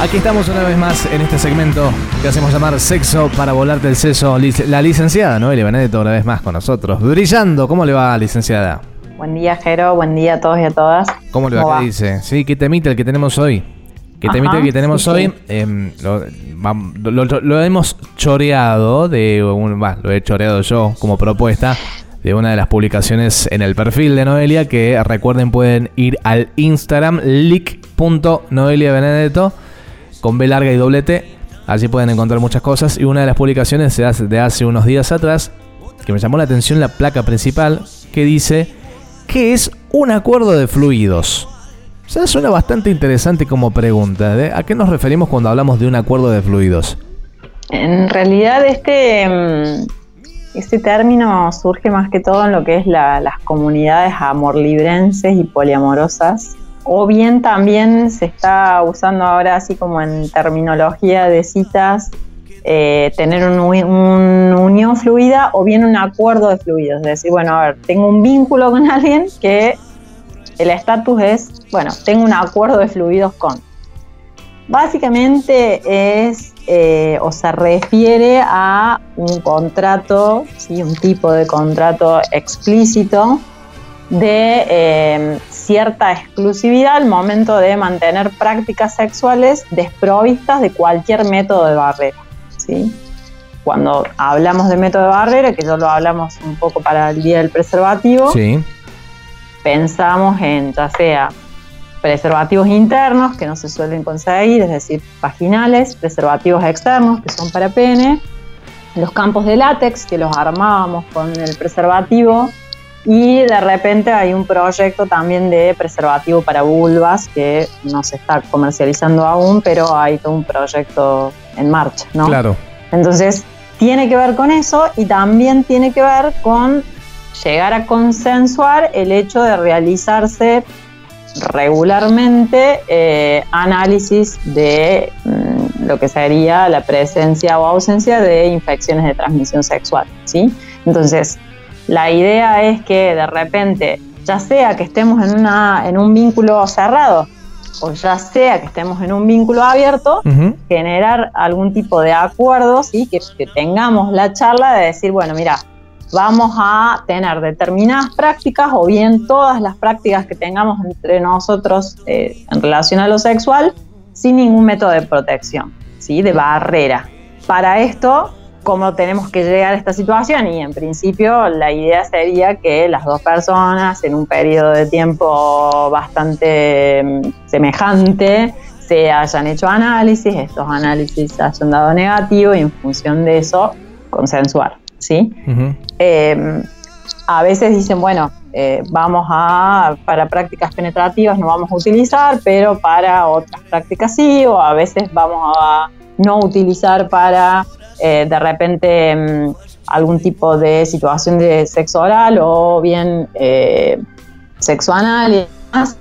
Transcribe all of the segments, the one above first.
Aquí estamos una vez más en este segmento que hacemos llamar Sexo para volarte el seso. La licenciada Noelia Benedetto una vez más con nosotros. Brillando, ¿cómo le va, licenciada? Buen día, Jero. Buen día a todos y a todas. ¿Cómo le va? ¿Cómo ¿Qué va? dice? Sí, qué temita el que tenemos hoy. Qué Ajá, temita el que tenemos sí, hoy. sí. em, lo, vam- lo- lo- lo hemos choreado de un, bah, lo he choreado yo como propuesta de una de las publicaciones en el perfil de Noelia que recuerden pueden ir al Instagram leak.noeliabenedetto con B larga y doble T. Allí pueden encontrar muchas cosas y una de las publicaciones de hace, de hace unos días atrás que me llamó la atención la placa principal que dice ¿qué es un acuerdo de fluidos? O sea, suena bastante interesante como pregunta. ¿de? ¿A qué nos referimos cuando hablamos de un acuerdo de fluidos? En realidad, este, mm, este término surge más que todo en lo que es la- las comunidades amorlibrenses y poliamorosas. O bien también se está usando ahora, así como en terminología de citas, eh, tener un, uni- un unión fluida o bien un acuerdo de fluidos. Es decir, bueno, a ver, tengo un vínculo con alguien que el estatus es, bueno, tengo un acuerdo de fluidos con. Básicamente es eh, o se refiere a un contrato, un tipo de contrato explícito de eh, cierta exclusividad al momento de mantener prácticas sexuales desprovistas de cualquier método de barrera. ¿sí? Cuando hablamos de método de barrera, que ya lo hablamos un poco para el día del preservativo, Sí. pensamos en ya sea preservativos internos que no se suelen conseguir, es decir, vaginales, preservativos externos que son para pene, los campos de látex que los armábamos con el preservativo y de repente hay un proyecto también de preservativo para vulvas que no se está comercializando aún, pero hay todo un proyecto en marcha, ¿no? Claro. Entonces, tiene que ver con eso y también tiene que ver con llegar a consensuar el hecho de realizarse regularmente eh, análisis de mm, lo que sería la presencia o ausencia de infecciones de transmisión sexual, ¿sí? Entonces, la idea es que de repente, ya sea que estemos en, una, en un vínculo cerrado o ya sea que estemos en un vínculo abierto, generar algún tipo de acuerdo, ¿sí? que, que tengamos la charla de decir, bueno, mira, vamos a tener determinadas prácticas o bien todas las prácticas que tengamos entre nosotros eh, en relación a lo sexual sin ningún método de protección, ¿sí? de barrera. Para esto, ¿cómo tenemos que llegar a esta situación? Y en principio la idea sería que las dos personas en un periodo de tiempo bastante mm, semejante se hayan hecho análisis, estos análisis hayan dado negativo y en función de eso consensuar, ¿sí? Eh, a veces dicen, bueno, eh, vamos a, para prácticas penetrativas no vamos a utilizar, pero para otras prácticas sí, o a veces vamos a no utilizar para eh, de repente mm, algún tipo de situación de sexo oral o bien eh, sexo anal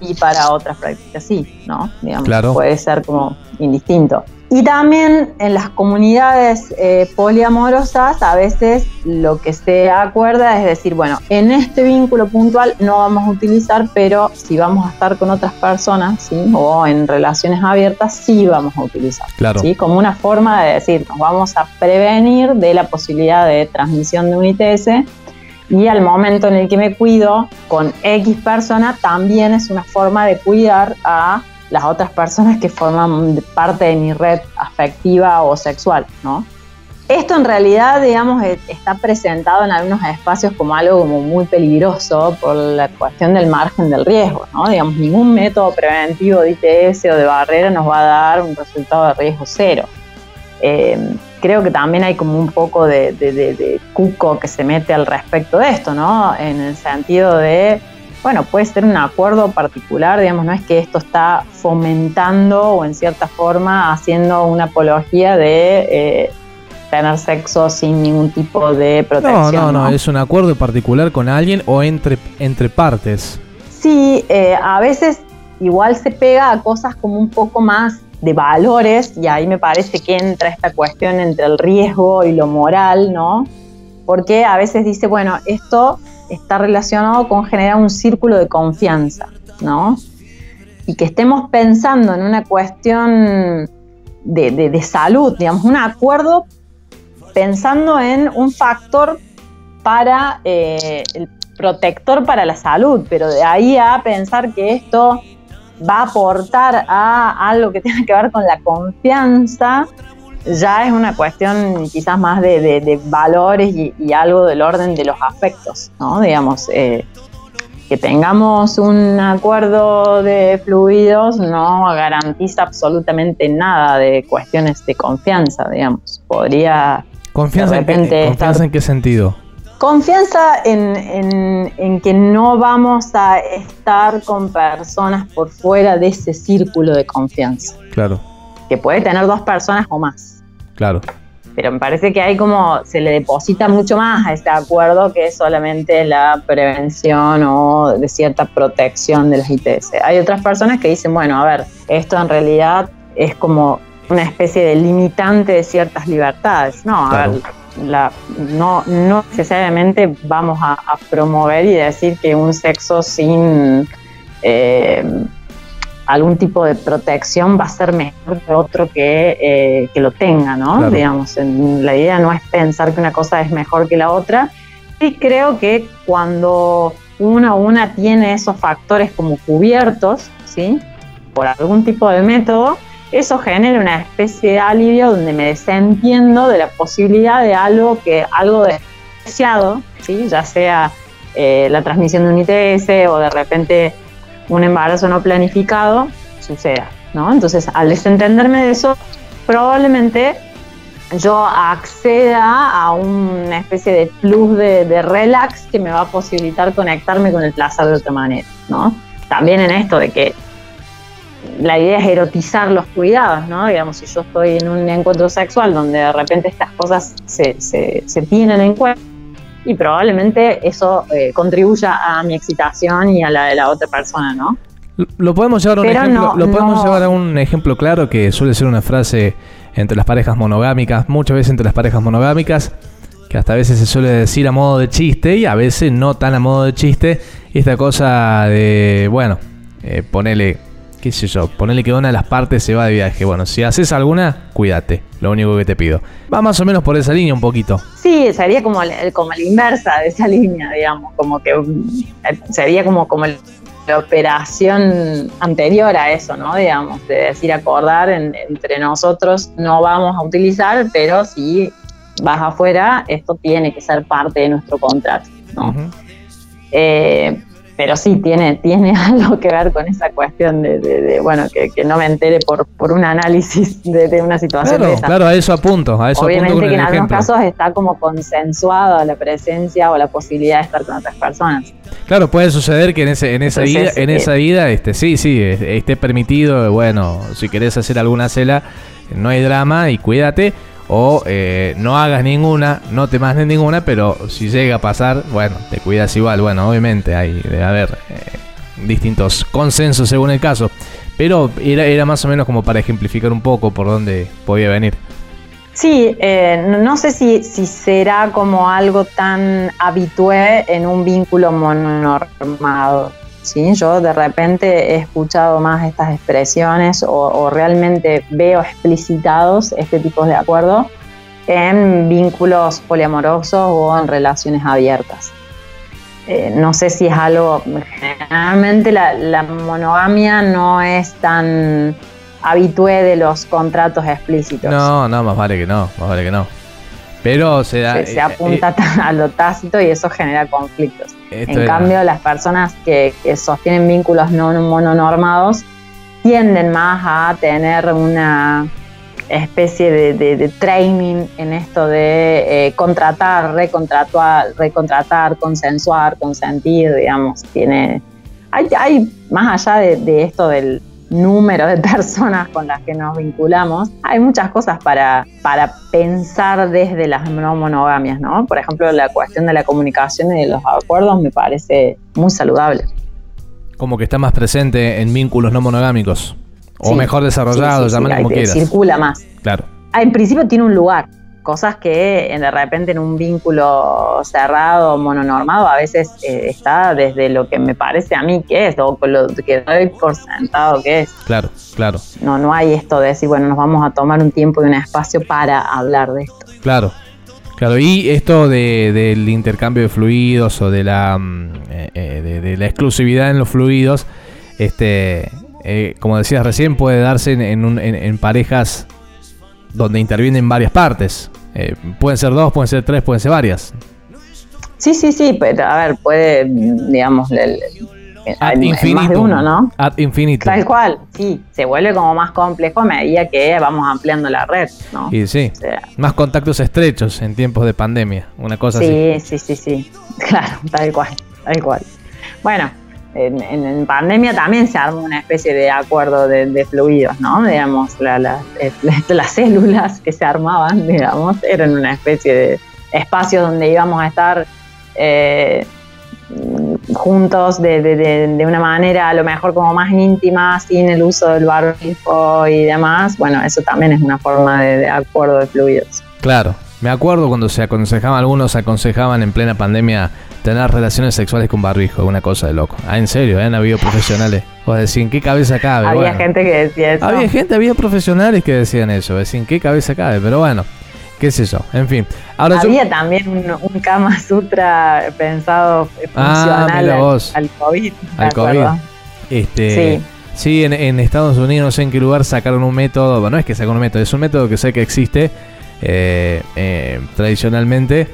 y para otras prácticas sí, ¿no? Digamos, Claro. puede ser como indistinto. Y también en las comunidades eh, poliamorosas a veces lo que se acuerda es decir, bueno, en este vínculo puntual no vamos a utilizar, pero si vamos a estar con otras personas, ¿sí? O en relaciones abiertas, sí vamos a utilizar. Claro. ¿sí? Como una forma de decir, nos vamos a prevenir de la posibilidad de transmisión de un ITS y al momento en el que me cuido con X persona, también es una forma de cuidar a las otras personas que forman parte de mi red afectiva o sexual, ¿no? Esto en realidad, digamos, e- está presentado en algunos espacios como algo como muy peligroso por la cuestión del margen del riesgo, ¿no? Digamos, ningún método preventivo de ITS o de barrera nos va a dar un resultado de riesgo cero. Eh, creo que también hay como un poco de, de- de- de cuco que se mete al respecto de esto, ¿no? En el sentido de, bueno, puede ser un acuerdo particular, digamos, no es que esto está fomentando o en cierta forma haciendo una apología de eh, tener sexo sin ningún tipo de protección. No, no, no, es un acuerdo particular con alguien o entre, entre partes. Sí, eh, a veces igual se pega a cosas como un poco más de valores y ahí me parece que entra esta cuestión entre el riesgo y lo moral, ¿no? Porque a veces dice, bueno, esto está relacionado con generar un círculo de confianza, ¿no? Y que estemos pensando en una cuestión de, salud, digamos, un acuerdo pensando en un factor para eh, el protector para la salud, pero de ahí a pensar que esto va a aportar a algo que tiene que ver con la confianza, ya es una cuestión quizás más de, valores y, algo del orden de los afectos, ¿no? Digamos, eh, que tengamos un acuerdo de fluidos no garantiza absolutamente nada de cuestiones de confianza, digamos. Podría... ¿Confianza, ¿confianza en qué sentido? Confianza en, que no vamos a estar con personas por fuera de ese círculo de confianza. Claro. Que puede tener dos personas o más. Claro. Pero me parece que hay como, se le deposita mucho más a este acuerdo que solamente la prevención o de cierta protección de las ITS. Hay otras personas que dicen, bueno, a ver, esto en realidad es como una especie de limitante de ciertas libertades. No, a ver, la, no, no necesariamente vamos a, promover y decir que un sexo sin eh, algún tipo de protección va a ser mejor que otro que, eh, que lo tenga, ¿no? Digamos, la idea no es pensar que una cosa es mejor que la otra. Y creo que cuando una o una tiene esos factores como cubiertos, ¿sí? Por algún tipo de método, eso genera una especie de alivio donde me desentiendo de la posibilidad de algo que algo deseado, ¿sí? ya sea eh, la transmisión de un ITS o de repente un embarazo no planificado, suceda. ¿no? Entonces, al desentenderme de eso, probablemente yo acceda a una especie de plus de, de, relax que me va a posibilitar conectarme con el placer de otra manera, ¿no? También en esto de que la idea es erotizar los cuidados, ¿no? Digamos, si yo estoy en un encuentro sexual donde de repente estas cosas se, se, tienen en cuenta y probablemente eso eh, contribuya a mi excitación y a la de la otra persona, ¿no? Lo podemos llevar a un ejemplo, lo podemos llevar a un ejemplo claro que suele ser una frase entre las parejas monogámicas, muchas veces entre las parejas monogámicas, que hasta a veces se suele decir a modo de chiste y a veces no tan a modo de chiste, esta cosa de, bueno, eh, ponele qué sé yo, ponerle que una de las partes se va de viaje. Bueno, si haces alguna, cuídate. Lo único que te pido. Va más o menos por esa línea un poquito. Sí, sería como, como la inversa de esa línea, digamos. Como que eh, sería como, como la operación anterior a eso, ¿no? Digamos, de decir, acordar entre nosotros no vamos a utilizar, pero si vas afuera, esto tiene que ser parte de nuestro contrato, ¿no? Pero sí tiene, tiene algo que ver con esa cuestión de, bueno, que, no me entere por, por un análisis de, una situación claro, de esa. Claro, a eso apunto, a eso Obviamente que en algunos casos está como consensuada la presencia o la posibilidad de estar con otras personas. Claro, puede suceder que en ese, en esa vida, en esa eh, vida, este, sí, sí, esté permitido, bueno, si querés hacer alguna cela, no hay drama y cuídate o eh, no hagas ninguna, no te mandes ninguna, pero si llega a pasar, bueno, te cuidas igual. Bueno, obviamente hay debe haber eh, distintos consensos según el caso, pero era, más o menos como para ejemplificar un poco por dónde podía venir. Sí, eh, no sé si, si será como algo tan habitué en un vínculo mononormado. ¿Sí? Yo de repente he escuchado más estas expresiones o, realmente veo explicitados este tipo de acuerdos en vínculos poliamorosos o en relaciones abiertas. Eh, no sé si es algo, generalmente la, monogamia no es tan habitué de los contratos explícitos. No, no, más vale que no, más vale que no. Pero se, da, se, apunta eh, a lo tácito y eso genera conflictos. en cambio, las personas que, sostienen vínculos no mononormados tienden más a tener una especie de, training en esto de eh, contratar, recontratar, recontratar, consensuar, consentir, digamos. Tiene, hay, hay más allá de, esto del, número de personas con las que nos vinculamos, hay muchas cosas para, para pensar desde las no monogamias, ¿no? Por ejemplo, la cuestión de la comunicación y de los acuerdos me parece muy saludable. Como que está más presente en vínculos no monogámicos. O mejor desarrollado, sí, como quieras. Circula más. Claro. Ah, en principio tiene un lugar, cosas que de repente en un vínculo cerrado, mononormado, a veces eh, está desde lo que me parece a mí que es, o lo que doy por sentado que es. Claro, claro. No, no hay esto de decir, bueno, nos vamos a tomar un tiempo y un espacio para hablar de esto. Claro, Claro, y esto del intercambio de fluidos o de la, mm, eh, eh, de, la exclusividad en los fluidos, este, como decías recién, puede darse en, en parejas donde intervienen varias partes. Eh, pueden ser dos, pueden ser tres, pueden ser varias. Sí, sí, sí, pero a ver, puede, digamos, el, Ad más de uno, ¿no? Ad infinito. Tal cual, sí, se vuelve como más complejo a medida que vamos ampliando la red, ¿no? Y sí, más contactos estrechos en tiempos de pandemia, una cosa así. Sí, sí, sí, sí, claro, tal cual, tal cual. Bueno, en, pandemia también se armó una especie de acuerdo de, fluidos, ¿no? Digamos, eh, las células que se armaban, digamos, eran una especie de espacio donde íbamos a estar eh, juntos de, una manera a lo mejor como más íntima, sin el uso del barbijo y demás. Bueno, eso también es una forma de acuerdo de fluidos. Claro, me acuerdo cuando se aconsejaban, algunos aconsejaban en plena pandemia tener relaciones sexuales con barbijo, una cosa de loco. Ah, en serio, ¿eh? han habido profesionales. O decir, ¿en qué cabeza cabe? Había gente que decía eso. Había gente, había profesionales que decían eso, decir, ¿en qué cabeza cabe? Pero bueno, qué sé yo, en fin. Ahora había también un, Kama Sutra pensado ah, funcional al, COVID. Al COVID. Este, sí. Sí, en, Estados Unidos no sé en qué lugar sacaron un método, bueno, no es que sacaron un método, es un método que sé que existe, eh, eh, tradicionalmente,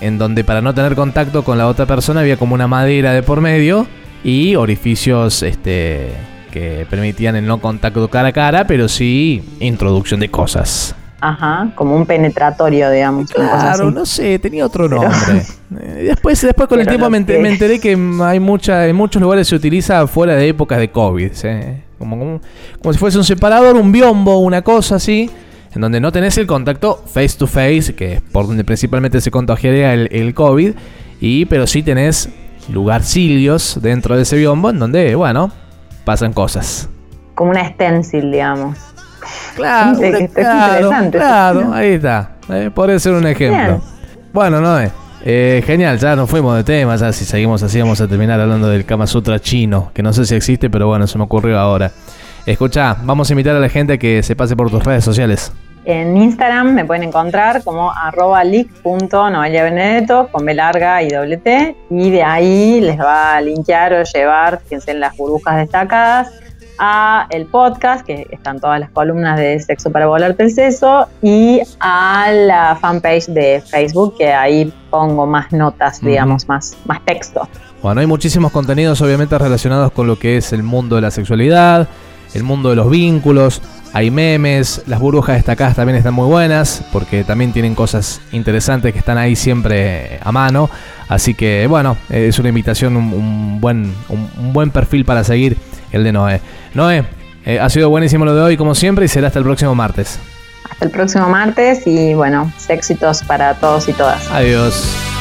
en donde para no tener contacto con la otra persona había como una madera de por medio y orificios este, que permitían el no contacto cara a cara, pero sí introducción de cosas. Ajá, como un penetratorio, digamos. Claro, no sé, tenía otro nombre. Eh, después, después con el tiempo me, enteré que hay mucha, en muchos lugares se utiliza fuera de épocas de COVID. Como, como, como, si fuese un separador, un biombo, una cosa así en donde no tenés el contacto face to face, que es por donde principalmente se contagiaría el, el COVID, y pero sí tenés lugarcillos dentro de ese biombo en donde, bueno, pasan cosas. Como una stencil, digamos. Claro, claro, claro ahí está. Eh, podría ser un ejemplo. Bueno, no es. Eh, genial, ya nos fuimos de tema, ya si seguimos así vamos a terminar hablando del Kama Sutra chino, que no sé si existe, pero bueno, se me ocurrió ahora. Escucha, vamos a invitar a la gente a que se pase por tus redes sociales. En Instagram me pueden encontrar como arroba benedetto con B larga y doble T y de ahí les va a linkear o llevar, fíjense en las burbujas destacadas, a el podcast, que están todas las columnas de Sexo para Volarte el Seso, y a la fanpage de Facebook, que ahí pongo más notas, digamos, más, más texto. Bueno, hay muchísimos contenidos obviamente relacionados con lo que es el mundo de la sexualidad, el mundo de los vínculos, hay memes, las burbujas destacadas también están muy buenas, porque también tienen cosas interesantes que están ahí siempre a mano. Así que bueno, es una invitación, un, buen, un, buen perfil para seguir el de Noé. Noé, eh, ha sido buenísimo lo de hoy como siempre y será hasta el próximo martes. Hasta el próximo martes y bueno, éxitos para todos y todas. Adiós.